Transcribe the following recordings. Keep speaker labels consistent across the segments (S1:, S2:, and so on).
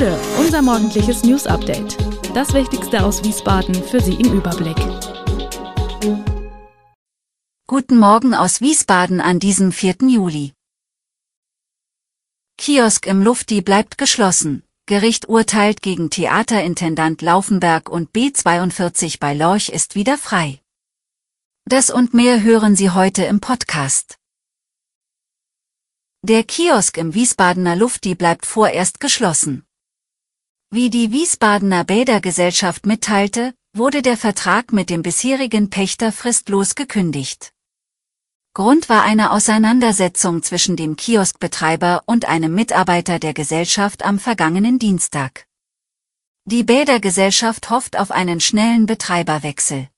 S1: Gude, unser morgendliches News Update. Das Wichtigste aus Wiesbaden für Sie im Überblick.
S2: Guten Morgen aus Wiesbaden an diesem 4. Juli. Kiosk im Lufti bleibt geschlossen. Gericht urteilt gegen Theaterintendant Laufenberg und B42 bei Lorch ist wieder frei. Das und mehr hören Sie heute im Podcast. Der Kiosk im Wiesbadener Lufti bleibt vorerst geschlossen. Wie die Wiesbadener Bädergesellschaft mitteilte, wurde der Vertrag mit dem bisherigen Pächter fristlos gekündigt. Grund war eine Auseinandersetzung zwischen dem Kioskbetreiber und einem Mitarbeiter der Gesellschaft am vergangenen Dienstag. Die Bädergesellschaft hofft auf einen schnellen Betreiberwechsel.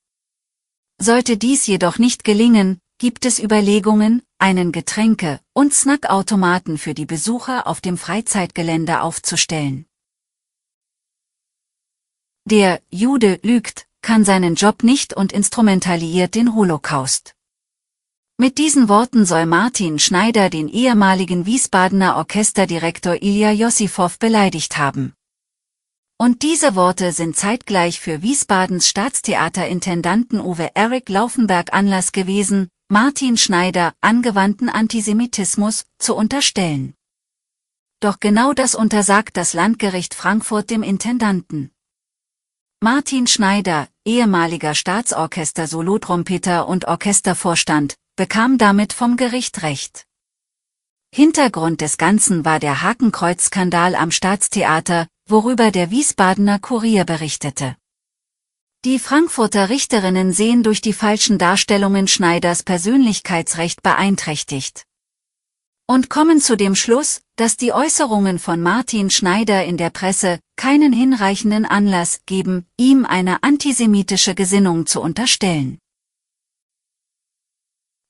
S2: Sollte dies jedoch nicht gelingen, gibt es Überlegungen, einen Getränke- und Snackautomaten für die Besucher auf dem Freizeitgelände aufzustellen. Der Jude lügt, kann seinen Job nicht und instrumentalisiert den Holocaust. Mit diesen Worten soll Martin Schneider den ehemaligen Wiesbadener Orchesterdirektor Ilja Jossifow beleidigt haben. Und diese Worte sind zeitgleich für Wiesbadens Staatstheaterintendanten Uwe Erik Laufenberg Anlass gewesen, Martin Schneider angewandten Antisemitismus zu unterstellen. Doch genau das untersagt das Landgericht Frankfurt dem Intendanten. Martin Schneider, ehemaliger Staatsorchester-Solotrompeter und Orchestervorstand, bekam damit vom Gericht Recht. Hintergrund des Ganzen war der Hakenkreuz-Skandal am Staatstheater, worüber der Wiesbadener Kurier berichtete. Die Frankfurter Richterinnen sehen durch die falschen Darstellungen Schneiders Persönlichkeitsrecht beeinträchtigt. Und kommen zu dem Schluss, dass die Äußerungen von Martin Schneider in der Presse keinen hinreichenden Anlass geben, ihm eine antisemitische Gesinnung zu unterstellen.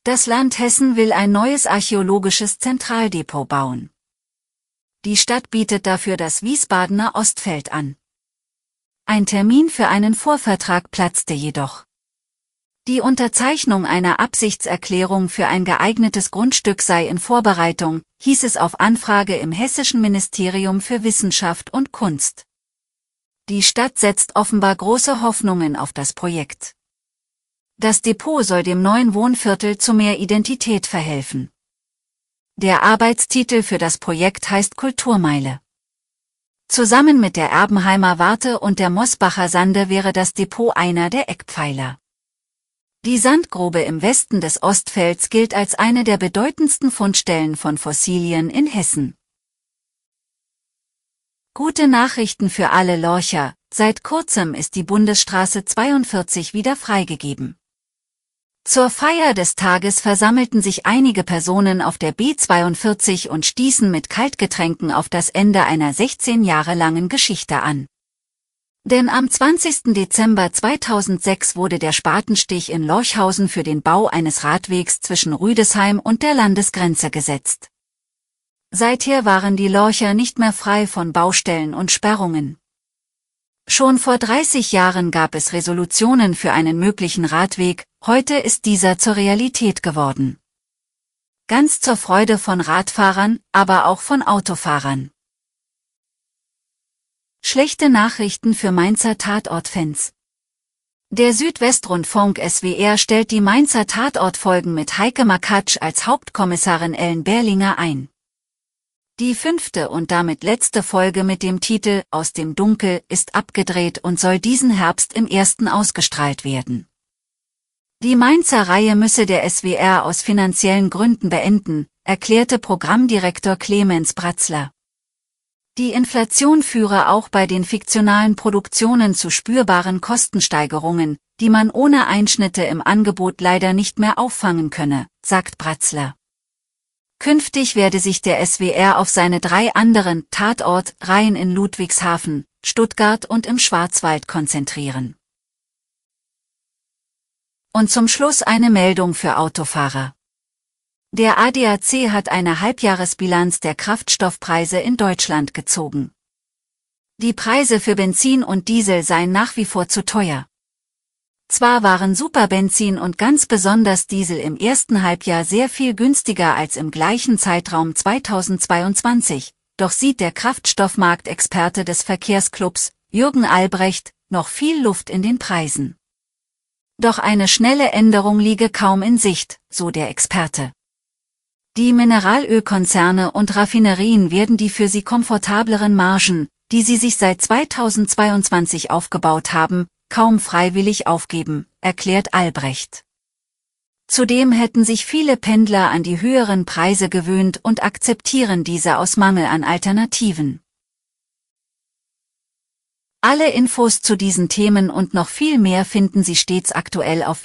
S2: Das Land Hessen will ein neues archäologisches Zentraldepot bauen. Die Stadt bietet dafür das Wiesbadener Ostfeld an. Ein Termin für einen Vorvertrag platzte jedoch. Die Unterzeichnung einer Absichtserklärung für ein geeignetes Grundstück sei in Vorbereitung, hieß es auf Anfrage im Hessischen Ministerium für Wissenschaft und Kunst. Die Stadt setzt offenbar große Hoffnungen auf das Projekt. Das Depot soll dem neuen Wohnviertel zu mehr Identität verhelfen. Der Arbeitstitel für das Projekt heißt Kulturmeile. Zusammen mit der Erbenheimer Warte und der Mosbacher Sande wäre das Depot einer der Eckpfeiler. Die Sandgrube im Westen des Ostfelds gilt als eine der bedeutendsten Fundstellen von Fossilien in Hessen. Gute Nachrichten für alle Lorcher, seit kurzem ist die Bundesstraße 42 wieder freigegeben. Zur Feier des Tages versammelten sich einige Personen auf der B42 und stießen mit Kaltgetränken auf das Ende einer 16 Jahre langen Geschichte an. Denn am 20. Dezember 2006 wurde der Spatenstich in Lorchhausen für den Bau eines Radwegs zwischen Rüdesheim und der Landesgrenze gesetzt. Seither waren die Lorcher nicht mehr frei von Baustellen und Sperrungen. Schon vor 30 Jahren gab es Resolutionen für einen möglichen Radweg, heute ist dieser zur Realität geworden. Ganz zur Freude von Radfahrern, aber auch von Autofahrern. Schlechte Nachrichten für Mainzer Tatortfans. Der Südwestrundfunk SWR stellt die Mainzer Tatortfolgen mit Heike Makatsch als Hauptkommissarin Ellen Berlinger ein. Die fünfte und damit letzte Folge mit dem Titel Aus dem Dunkel ist abgedreht und soll diesen Herbst im ersten ausgestrahlt werden. Die Mainzer Reihe müsse der SWR aus finanziellen Gründen beenden, erklärte Programmdirektor Clemens Bratzler. Die Inflation führe auch bei den fiktionalen Produktionen zu spürbaren Kostensteigerungen, die man ohne Einschnitte im Angebot leider nicht mehr auffangen könne, sagt Bratzler. Künftig werde sich der SWR auf seine drei anderen Tatort-Reihen in Ludwigshafen, Stuttgart und im Schwarzwald konzentrieren. Und zum Schluss eine Meldung für Autofahrer. Der ADAC hat eine Halbjahresbilanz der Kraftstoffpreise in Deutschland gezogen. Die Preise für Benzin und Diesel seien nach wie vor zu teuer. Zwar waren Superbenzin und ganz besonders Diesel im ersten Halbjahr sehr viel günstiger als im gleichen Zeitraum 2022, Doch sieht der Kraftstoffmarktexperte des Verkehrsclubs, Jürgen Albrecht, noch viel Luft in den Preisen. Doch eine schnelle Änderung liege kaum in Sicht, so der Experte. Die Mineralölkonzerne und Raffinerien werden die für sie komfortableren Margen, die sie sich seit 2022 aufgebaut haben, kaum freiwillig aufgeben, erklärt Albrecht. Zudem hätten sich viele Pendler an die höheren Preise gewöhnt und akzeptieren diese aus Mangel an Alternativen. Alle Infos zu diesen Themen und noch viel mehr finden Sie stets aktuell auf